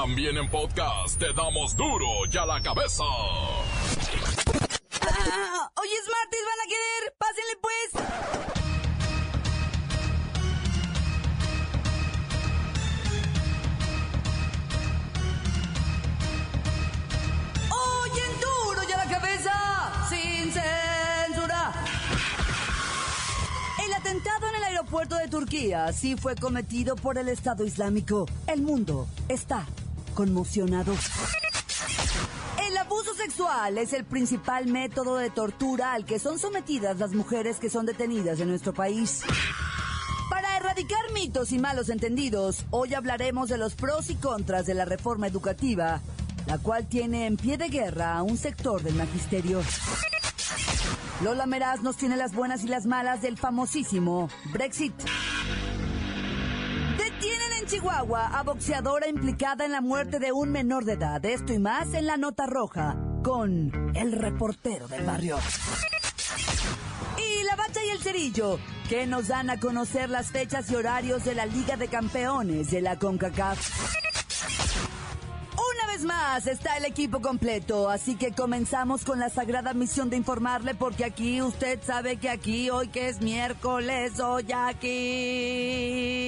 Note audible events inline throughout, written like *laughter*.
También en podcast te damos duro y a la cabeza. Ah, hoy es martes, van a querer. Pásenle pues. Aeropuerto de Turquía sí fue cometido por el Estado Islámico. El mundo está conmocionado. El abuso sexual es el principal método de tortura al que son sometidas las mujeres que son detenidas en nuestro país. Para erradicar mitos y malos entendidos, hoy hablaremos de los pros y contras de la reforma educativa, la cual tiene en pie de guerra a un sector del magisterio. Lola Meraz nos tiene las buenas y las malas del famosísimo Brexit. Chihuahua a boxeadora implicada en la muerte de un menor de edad. Esto y más en la nota roja con el reportero del barrio. Y la bacha y el cerillo, que nos dan a conocer las fechas y horarios de la Liga de Campeones de la CONCACAF. Una vez más está el equipo completo, así que comenzamos con la sagrada misión de informarle porque aquí usted sabe que aquí hoy que es miércoles hoy aquí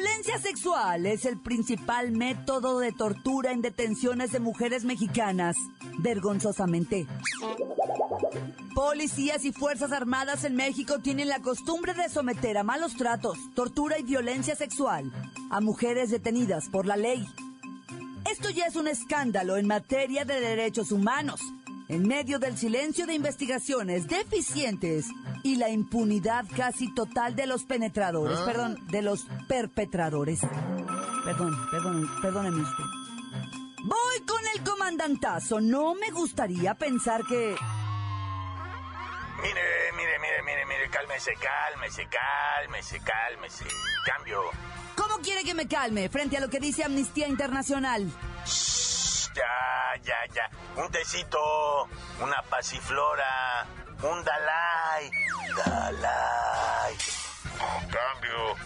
Violencia sexual es el principal método de tortura en detenciones de mujeres mexicanas, vergonzosamente. Policías y Fuerzas Armadas en México tienen la costumbre de someter a malos tratos, tortura y violencia sexual a mujeres detenidas por la ley. Esto ya es un escándalo en materia de derechos humanos, en medio del silencio de investigaciones deficientes y la impunidad casi total de los penetradores, perdón, de los perpetradores. Perdón, perdón, perdóneme usted. Voy con el comandantazo. No me gustaría pensar que... Mire, mire, mire, mire, mire, cálmese, cálmese, cálmese, cálmese. Cambio. ¿Cómo quiere que me calme frente a lo que dice Amnistía Internacional? Shh, ya, ya, ya. Un tecito, una pasiflora, un Dalai. Dalai. Cambio.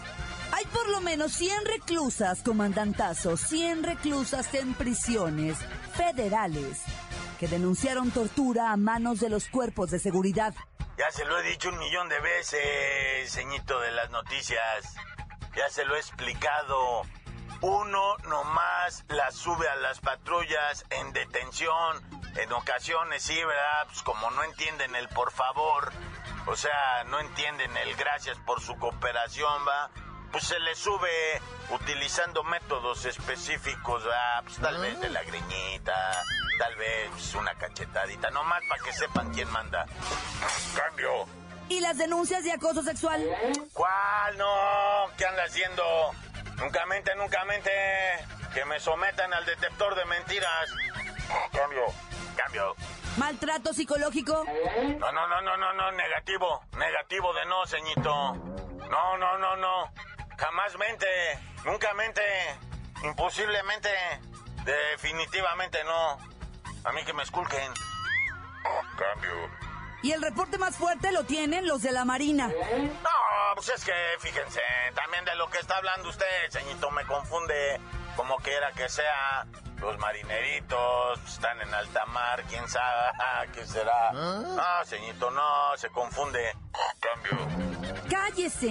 Hay por lo menos 100 reclusas, comandantazo, 100 reclusas en prisiones federales que denunciaron tortura a manos de los cuerpos de seguridad. Ya se lo he dicho un millón de veces, ceñito de las noticias. Ya se lo he explicado. Uno nomás la sube a las patrullas en detención. En ocasiones sí, ¿verdad? Pues como no entienden el por favor. O sea, no entienden el gracias por su cooperación, va. Pues se le sube utilizando métodos específicos, ¿verdad? Pues tal vez de la greñita, tal vez pues, una cachetadita, nomás para que sepan quién manda. Cambio. ¿Y las denuncias de acoso sexual? ¿Cuál? No, ¿qué anda haciendo? Nunca mente, nunca mente. Que me sometan al detector de mentiras. Cambio, cambio. ¿Maltrato psicológico? No, no, no, no, no, no, negativo. Negativo de no, ceñito. No, no, no, no. Jamás mente. Nunca mente. Imposiblemente. Definitivamente no. A mí que me esculquen. Cambio. Y el reporte más fuerte lo tienen los de la Marina. No, pues es que fíjense, también de lo que está hablando usted, ceñito, me confunde. Como quiera que sea, los marineritos están en alta mar, quién sabe, *laughs* ah, ¿qué será? No, ceñito, no, se confunde. Cambio. Cállese,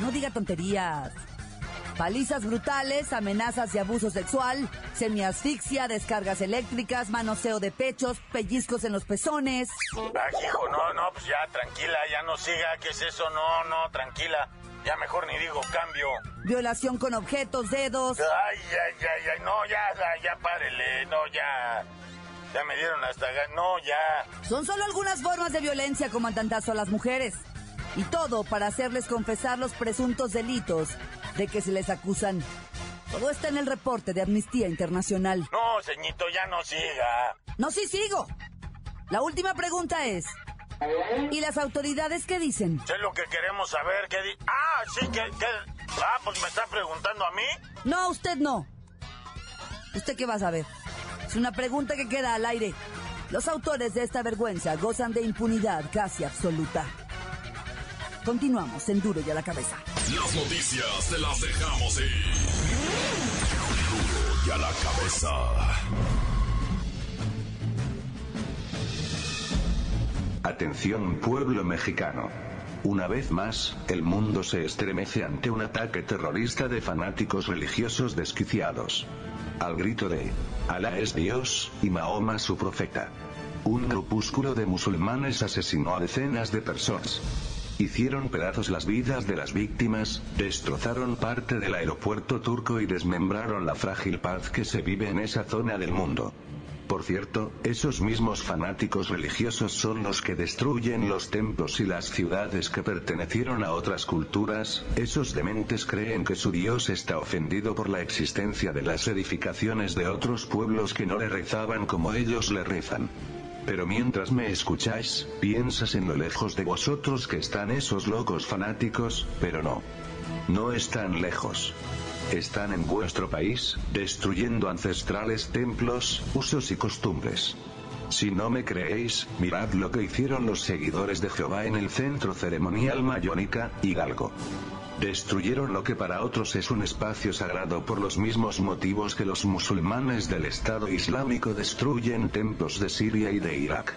no diga tonterías. Palizas brutales, amenazas y abuso sexual, semiasfixia, descargas eléctricas, manoseo de pechos, pellizcos en los pezones. Ay, hijo, no, no, pues ya, tranquila, ya no siga, ¿qué es eso? No, no, tranquila. Ya mejor ni digo cambio. Violación con objetos, dedos. Ay, ay, ay, ay, no, ya, ya, ya párele, no, ya. Ya me dieron hasta... No, ya. Son solo algunas formas de violencia, comandantazo, a las mujeres. Y todo para hacerles confesar los presuntos delitos de que se les acusan. Todo está en el reporte de Amnistía Internacional. No, ceñito, ya no siga. No, sí sigo. La última pregunta es, ¿y las autoridades qué dicen? Sé lo que queremos saber. ¿qué di ah, sí, que, que... Ah, pues me está preguntando a mí. No, usted no. ¿Usted qué va a saber? Es una pregunta que queda al aire. Los autores de esta vergüenza gozan de impunidad casi absoluta. Continuamos en Duro y a la cabeza. Las noticias te las dejamos ir. Duro y a la cabeza. Atención pueblo mexicano. Una vez más, el mundo se estremece ante un ataque terrorista de fanáticos religiosos desquiciados. Al grito de, Alá es Dios, y Mahoma su profeta. Un grupúsculo de musulmanes asesinó a decenas de personas. Hicieron pedazos las vidas de las víctimas, destrozaron parte del aeropuerto turco y desmembraron la frágil paz que se vive en esa zona del mundo. Por cierto, esos mismos fanáticos religiosos son los que destruyen los templos y las ciudades que pertenecieron a otras culturas, esos dementes creen que su Dios está ofendido por la existencia de las edificaciones de otros pueblos que no le rezaban como ellos le rezan. Pero mientras me escucháis, piensas en lo lejos de vosotros que están esos locos fanáticos, pero no. No están lejos. Están en vuestro país, destruyendo ancestrales templos, usos y costumbres. Si no me creéis, mirad lo que hicieron los seguidores de Jehová en el centro ceremonial Mayónica, Hidalgo. Destruyeron lo que para otros es un espacio sagrado por los mismos motivos que los musulmanes del Estado Islámico destruyen templos de Siria y de Irak.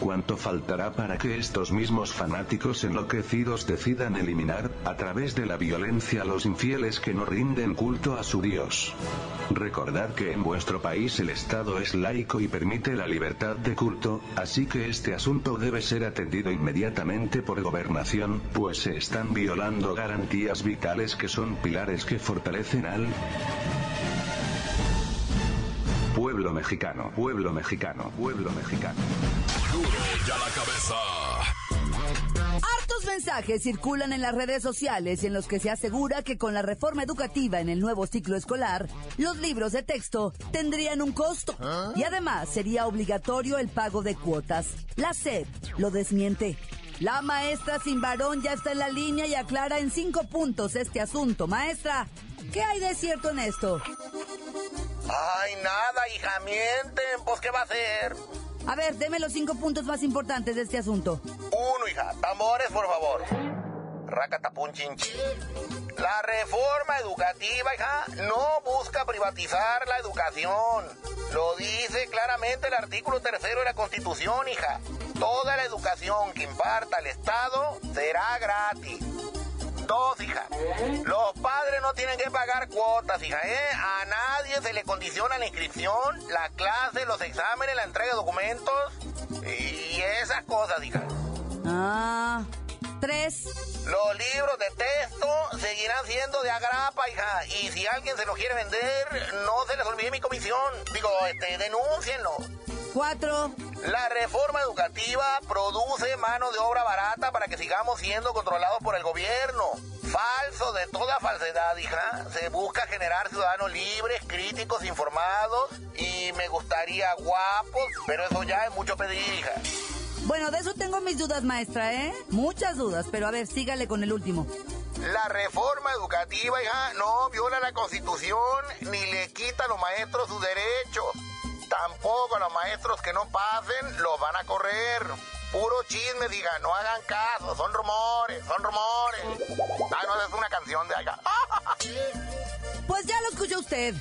¿Cuánto faltará para que estos mismos fanáticos enloquecidos decidan eliminar, a través de la violencia, a los infieles que no rinden culto a su Dios? Recordad que en vuestro país el Estado es laico y permite la libertad de culto, así que este asunto debe ser atendido inmediatamente por gobernación, pues se están violando garantías vitales que son pilares que fortalecen al pueblo mexicano, pueblo mexicano, pueblo mexicano. Duro la cabeza. Hartos mensajes circulan en las redes sociales en los que se asegura que con la reforma educativa en el nuevo ciclo escolar, los libros de texto tendrían un costo y además sería obligatorio el pago de cuotas. La SEP lo desmiente. La maestra sin varón ya está en la línea y aclara en cinco puntos este asunto. Maestra, ¿qué hay de cierto en esto? Ay, nada, hija, mienten. Pues, ¿qué va a hacer? A ver, deme los cinco puntos más importantes de este asunto. Uno, hija. Tambores, por favor. Racatapunchinchi. La reforma educativa, hija, no busca privatizar la educación. Lo dice claramente el artículo tercero de la Constitución, hija. Toda la educación que imparta el Estado será gratis. Dos, hija. Los padres no tienen que pagar cuotas, hija, ¿eh? A nadie se le condiciona la inscripción, la clase, los exámenes, la entrega de documentos y esas cosas, hija. Ah, tres. Los libros de texto seguirán siendo de agrapa, hija. Y si alguien se los quiere vender, no se les olvide mi comisión. Digo, este, denúncienlo. Cuatro. La reforma educativa produce mano de obra barata para que sigamos siendo controlados por el gobierno. Falso de toda falsedad, hija. Se busca generar ciudadanos libres, críticos, informados y me gustaría guapos, pero eso ya es mucho pedir, hija. Bueno, de eso tengo mis dudas, maestra, ¿eh? Muchas dudas, pero a ver, sígale con el último. La reforma educativa, hija, no viola la constitución ni le quita a los maestros sus derechos. Tampoco a los maestros que no pasen los van a correr. Puro chisme, diga, no hagan caso, son rumores, son rumores. Ay, no, es una canción de allá. *laughs* Pues ya lo escuchó usted.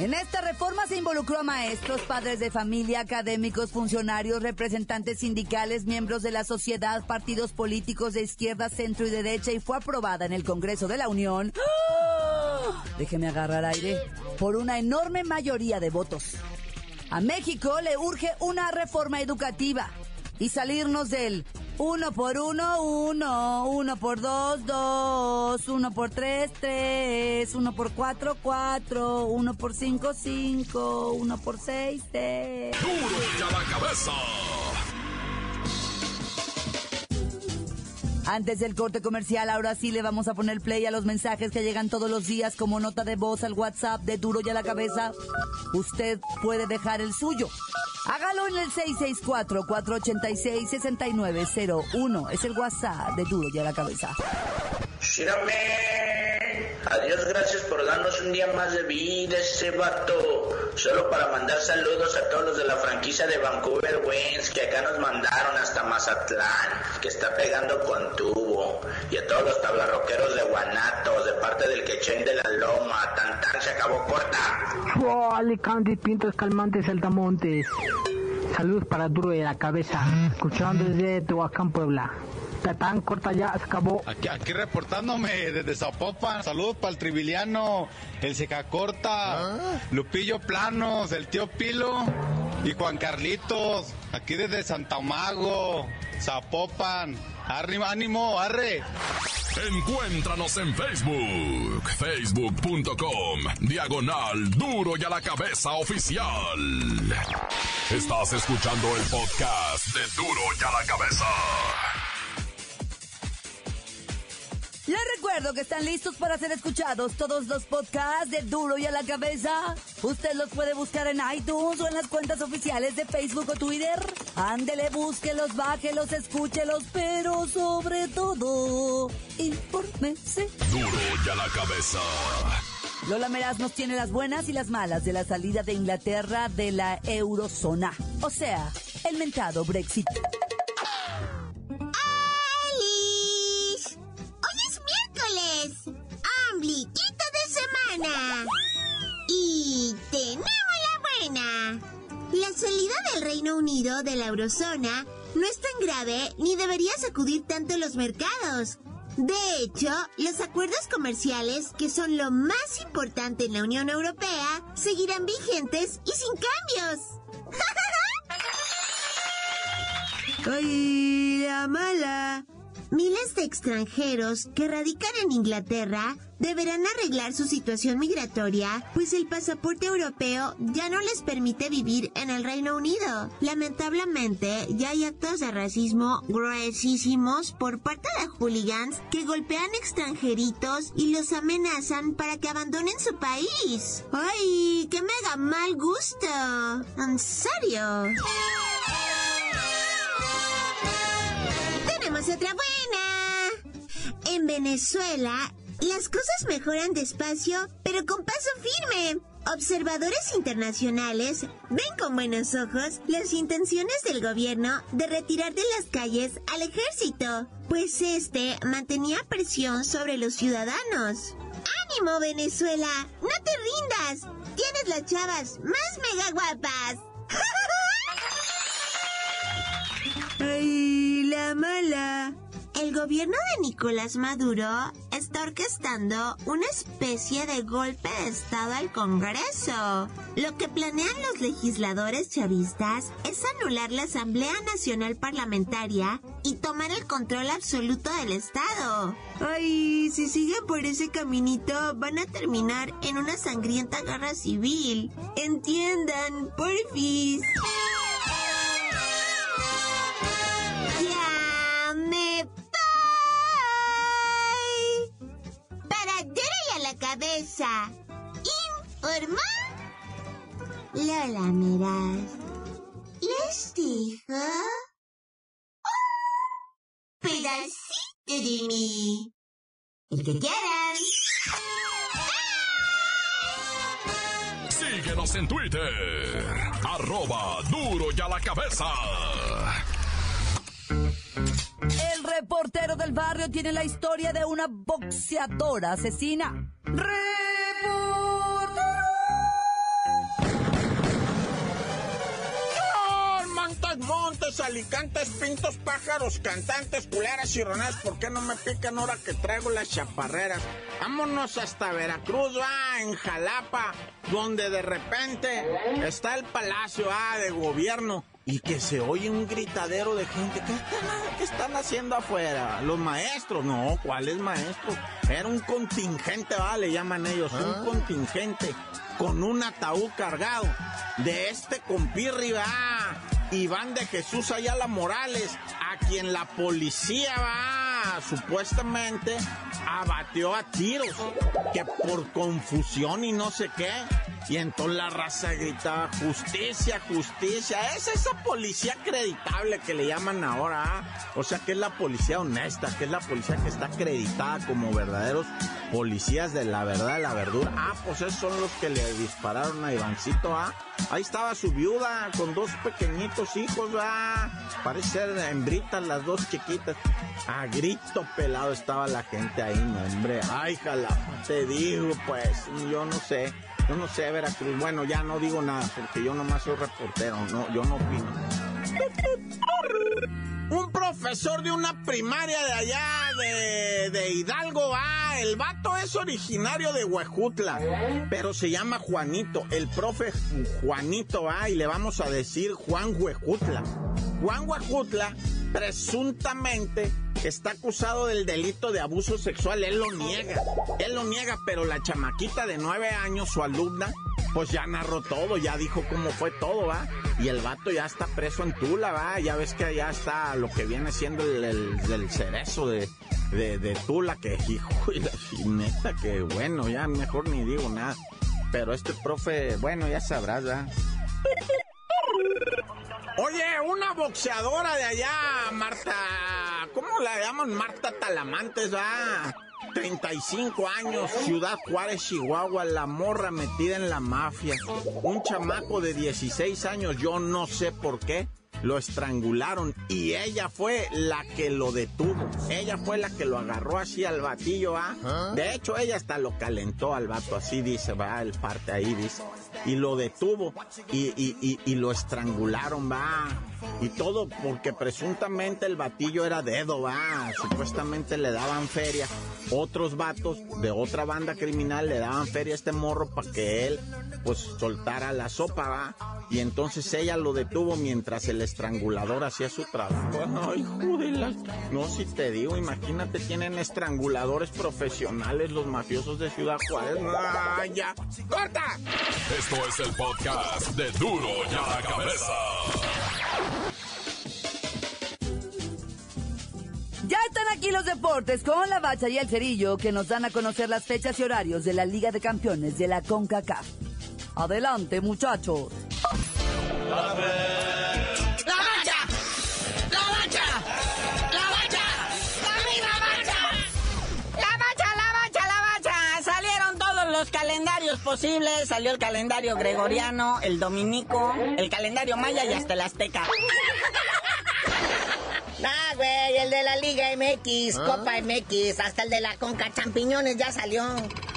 En esta reforma se involucró a maestros, padres de familia, académicos, funcionarios, representantes sindicales, miembros de la sociedad, partidos políticos de izquierda, centro y derecha y fue aprobada en el Congreso de la Unión. ¡Ah! Déjeme agarrar aire. Por una enorme mayoría de votos. A México le urge una reforma educativa y salirnos del uno por uno, uno, uno por dos, dos, uno por tres, tres, uno por cuatro, cuatro, uno por cinco, cinco, uno por seis, seis. Duro y a la cabeza. Antes del corte comercial, ahora sí le vamos a poner play a los mensajes que llegan todos los días como nota de voz al WhatsApp de Duro y a la cabeza. Usted puede dejar el suyo. Hágalo en el 664-486-6901. Es el WhatsApp de Duro y a la cabeza. Adiós, gracias por darnos un día más de vida, ese vato. Solo para mandar saludos a todos los de la franquicia de Vancouver Wings que acá nos mandaron hasta Mazatlán, que está pegando con tubo. Y a todos los tablarroqueros de Guanatos, de parte del Quechén de la Loma. Tan tan se acabó corta. Oh, Alicante, Pintos Calmantes, Altamontes. Saludos para Duro de la Cabeza, escuchando desde Tehuacán, Puebla tan corta ya, se acabó. Aquí, aquí reportándome desde Zapopan. Saludos para el Tribiliano, el Seca Corta, ¿Ah? Lupillo Planos, el tío Pilo y Juan Carlitos. Aquí desde Santa Mago, Zapopan. Arriba, ánimo, arre. Encuéntranos en Facebook, facebook.com, diagonal duro y a la cabeza oficial. Estás escuchando el podcast de duro y a la cabeza. Recuerdo que están listos para ser escuchados todos los podcasts de Duro y a la Cabeza. Usted los puede buscar en iTunes o en las cuentas oficiales de Facebook o Twitter. Ándele, búsquelos, bájelos, escúchelos, pero sobre todo, infórmese. Duro y a la Cabeza. Lola Meraz nos tiene las buenas y las malas de la salida de Inglaterra de la eurozona. O sea, el mentado Brexit. De la eurozona no es tan grave ni debería sacudir tanto los mercados. De hecho, los acuerdos comerciales, que son lo más importante en la Unión Europea, seguirán vigentes y sin cambios. *laughs* ¡Ay, la mala! Miles de extranjeros que radican en Inglaterra deberán arreglar su situación migratoria, pues el pasaporte europeo ya no les permite vivir en el Reino Unido. Lamentablemente, ya hay actos de racismo gruesísimos por parte de hooligans que golpean extranjeritos y los amenazan para que abandonen su país. ¡Ay, qué mega mal gusto! ¿En serio? Tenemos otra en Venezuela, las cosas mejoran despacio, pero con paso firme. Observadores internacionales ven con buenos ojos las intenciones del gobierno de retirar de las calles al ejército, pues este mantenía presión sobre los ciudadanos. ¡Ánimo, Venezuela! ¡No te rindas! Tienes las chavas más mega guapas. *laughs* ¡Ay, gobierno de Nicolás Maduro está orquestando una especie de golpe de Estado al Congreso. Lo que planean los legisladores chavistas es anular la Asamblea Nacional Parlamentaria y tomar el control absoluto del Estado. Ay, si siguen por ese caminito van a terminar en una sangrienta guerra civil. Entiendan, porfis. Informa Lola Meraz. Les dijo un pedacito de mí. El que quieran. Síguenos en Twitter. Arroba duro y a la cabeza. El reportero del barrio tiene la historia de una boxeadora asesina. ¡Reportero! Montes, montes, alicantes, pintos, pájaros, cantantes, culeras y ronas, ¿por qué no me pican ahora que traigo las chaparreras? Vámonos hasta Veracruz, va, en Jalapa, donde de repente está el palacio, ah, de gobierno y que se oye un gritadero de gente. ¿Qué están, están haciendo afuera? ¿Los maestros? No, ¿cuáles maestros? Era un contingente, vale, llaman ellos, un ah. contingente con un ataúd cargado de este compirri, va. Iván de Jesús Ayala Morales, a quien la policía va supuestamente abatió a tiros, que por confusión y no sé qué. Y entonces la raza gritaba, justicia, justicia. Es esa policía acreditable que le llaman ahora. ¿ah? O sea, que es la policía honesta, que es la policía que está acreditada como verdaderos policías de la verdad, de la verdura. Ah, pues esos son los que le dispararon a Ivancito. ¿ah? Ahí estaba su viuda con dos pequeñitos hijos. ¿ah? Parece ser hembritas las dos chiquitas. A grito pelado estaba la gente ahí, hombre. Ay, jala, te digo, pues, yo no sé. Yo no sé, Veracruz. Bueno, ya no digo nada porque yo nomás soy reportero. No, yo no opino. Un profesor de una primaria de allá, de, de Hidalgo, ah, el vato es originario de Huejutla, pero se llama Juanito, el profe Juanito, ah, y le vamos a decir Juan Huejutla. Juan Huejutla presuntamente está acusado del delito de abuso sexual. Él lo niega. Él lo niega, pero la chamaquita de nueve años, su alumna, pues ya narró todo, ya dijo cómo fue todo, ¿va? Y el vato ya está preso en Tula, ¿va? Ya ves que allá está lo que viene siendo el, cerezo de, de, Tula, que hijo y la neta, que bueno, ya mejor ni digo nada. Pero este profe, bueno, ya sabrás, ¿va? Oye, una boxeadora de allá, Marta. ¿Cómo la llaman? Marta Talamantes, va. 35 años, Ciudad Juárez, Chihuahua, la morra metida en la mafia. Un chamaco de 16 años, yo no sé por qué lo estrangularon y ella fue la que lo detuvo. Ella fue la que lo agarró así al batillo, ¿ah? De hecho, ella hasta lo calentó al vato, así dice, va, el parte ahí dice. Y lo detuvo y, y, y, lo estrangularon, va. Y todo porque presuntamente el batillo era dedo, va. Supuestamente le daban feria. Otros vatos de otra banda criminal le daban feria a este morro para que él, pues, soltara la sopa, va. Y entonces ella lo detuvo mientras el estrangulador hacía su trabajo. Ay, joder, no, si te digo, imagínate, tienen estranguladores profesionales los mafiosos de Ciudad Juárez. ¡Ay, ya! ¡Corta! Esto es el podcast de Duro y a la Cabeza. Ya están aquí los deportes con la bacha y el cerillo que nos dan a conocer las fechas y horarios de la Liga de Campeones de la CONCACAF. Adelante, muchachos. ¡La posibles. Salió el calendario gregoriano, el dominico, el calendario maya y hasta el azteca. *laughs* Ah, güey, el de la Liga MX, Copa MX, hasta el de la Conca Champiñones ya salió.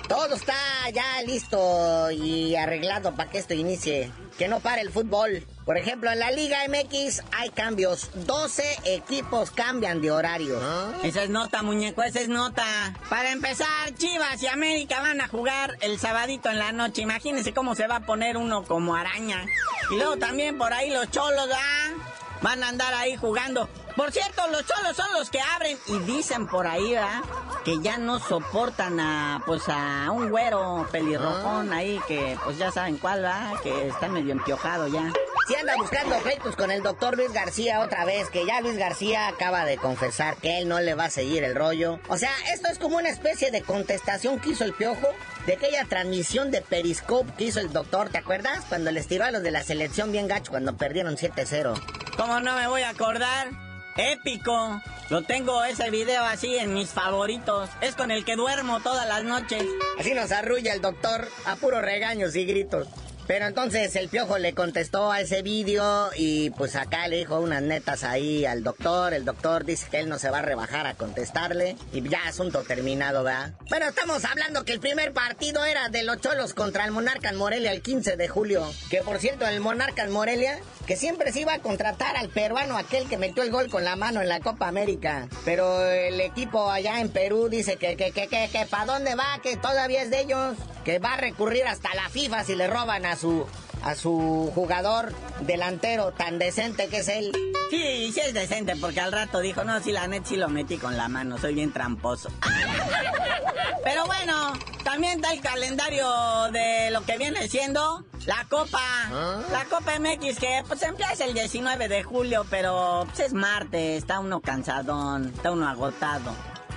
Todo está ya listo y arreglado para que esto inicie. Que no pare el fútbol. Por ejemplo, en la Liga MX hay cambios. 12 equipos cambian de horario. Esa es nota, muñeco, esa es nota. Para empezar, Chivas y América van a jugar el sabadito en la noche. Imagínense cómo se va a poner uno como araña. Y luego también por ahí los cholos, ¿ah? Van a andar ahí jugando. Por cierto, los cholos son los que abren y dicen por ahí, ¿verdad? Que ya no soportan a, pues, a un güero pelirrojón ahí, que, pues, ya saben cuál, ¿verdad? Que está medio empiojado ya. Si anda buscando pleitos con el doctor Luis García otra vez, que ya Luis García acaba de confesar que él no le va a seguir el rollo. O sea, esto es como una especie de contestación que hizo el piojo de aquella transmisión de Periscope que hizo el doctor, ¿te acuerdas? Cuando les tiró a los de la selección bien gacho cuando perdieron 7-0. ¿Cómo no me voy a acordar? Épico. Lo tengo ese video así en mis favoritos. Es con el que duermo todas las noches. Así nos arrulla el doctor a puros regaños y gritos. Pero entonces el piojo le contestó a ese vídeo y pues acá le dijo unas netas ahí al doctor. El doctor dice que él no se va a rebajar a contestarle. Y ya asunto terminado, ¿verdad? Bueno, estamos hablando que el primer partido era de los Cholos contra el Monarca en Morelia el 15 de julio. Que por cierto, el Monarca en Morelia, que siempre se iba a contratar al peruano aquel que metió el gol con la mano en la Copa América. Pero el equipo allá en Perú dice que, que, que, que, que ¿para dónde va? Que todavía es de ellos. Que va a recurrir hasta la FIFA si le roban a su, a su jugador delantero tan decente que es él. Sí, sí es decente, porque al rato dijo, no, si la net sí lo metí con la mano, soy bien tramposo. *laughs* Pero bueno, también da el calendario de lo que viene siendo La Copa, ¿Ah? la Copa MX que pues empieza el 19 de julio, pero pues, es martes, está uno cansadón, está uno agotado.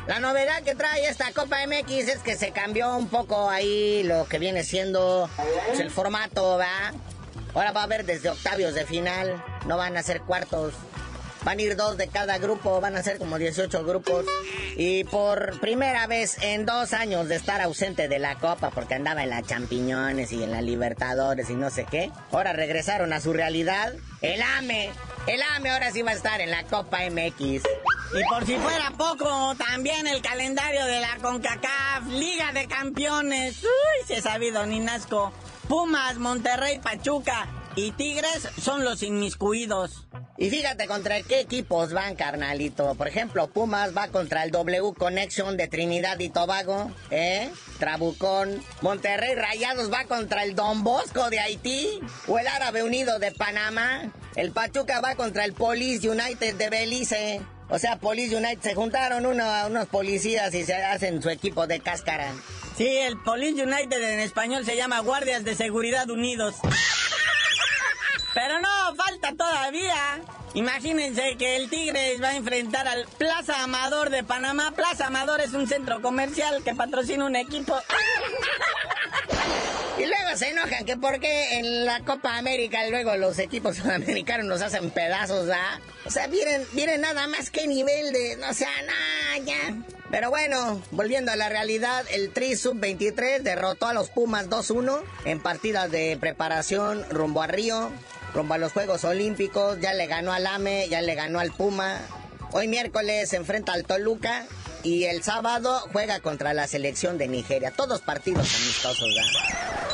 La novedad que trae esta Copa MX es que se cambió un poco ahí lo que viene siendo pues, el formato, ¿va? Ahora va a haber desde octavios de final, no van a ser cuartos. Van a ir dos de cada grupo, van a ser como 18 grupos. Y por primera vez en dos años de estar ausente de la Copa, porque andaba en la Champiñones y en la Libertadores y no sé qué, ahora regresaron a su realidad. El AME, el AME ahora sí va a estar en la Copa MX. Y por si fuera poco, también el calendario de la CONCACAF, Liga de Campeones. Uy, se ha sabido, ni Nasco. Pumas, Monterrey, Pachuca y Tigres son los inmiscuidos. Y fíjate contra qué equipos van, carnalito. Por ejemplo, Pumas va contra el W Connection de Trinidad y Tobago, ¿eh? Trabucón. Monterrey Rayados va contra el Don Bosco de Haití. O el Árabe Unido de Panamá. El Pachuca va contra el Police United de Belice. O sea, Police United se juntaron unos policías y se hacen su equipo de cáscara. Sí, el Police United en español se llama Guardias de Seguridad Unidos. Pero no, falta todavía. Imagínense que el Tigres va a enfrentar al Plaza Amador de Panamá. Plaza Amador es un centro comercial que patrocina un equipo. Y luego se enojan que porque en la Copa América luego los equipos *laughs* sudamericanos nos hacen pedazos, ¿ah? O sea, miren, miren nada más que nivel de, no sea, nada, ya. Pero bueno, volviendo a la realidad, el Tri Sub-23 derrotó a los Pumas 2-1 en partidas de preparación rumbo a Río rumbo a los Juegos Olímpicos, ya le ganó al AME, ya le ganó al Puma. Hoy miércoles se enfrenta al Toluca y el sábado juega contra la selección de Nigeria. Todos partidos amistosos, ¿verdad?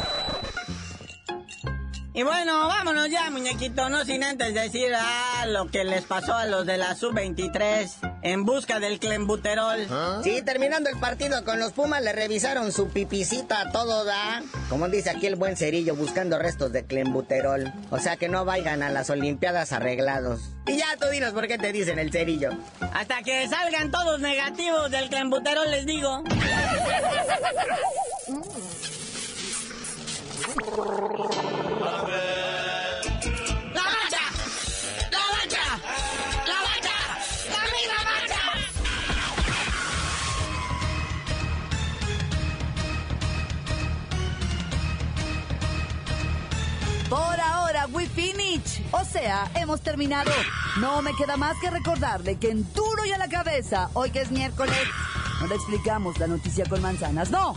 Y bueno, vámonos ya, muñequito, no sin antes decir ah, lo que les pasó a los de la Sub-23 en busca del clembuterol. ¿Ah? Sí, terminando el partido con los Pumas, le revisaron su pipicita a todo, ¿da? Como dice aquí el buen cerillo, buscando restos de clembuterol. O sea que no vayan a las Olimpiadas arreglados. Y ya tú dinos por qué te dicen el cerillo. Hasta que salgan todos negativos del clembuterol, les digo. *laughs* *laughs* O sea, hemos terminado. No me queda más que recordarle que en duro y a la cabeza, hoy que es miércoles, no le explicamos la noticia con manzanas, no.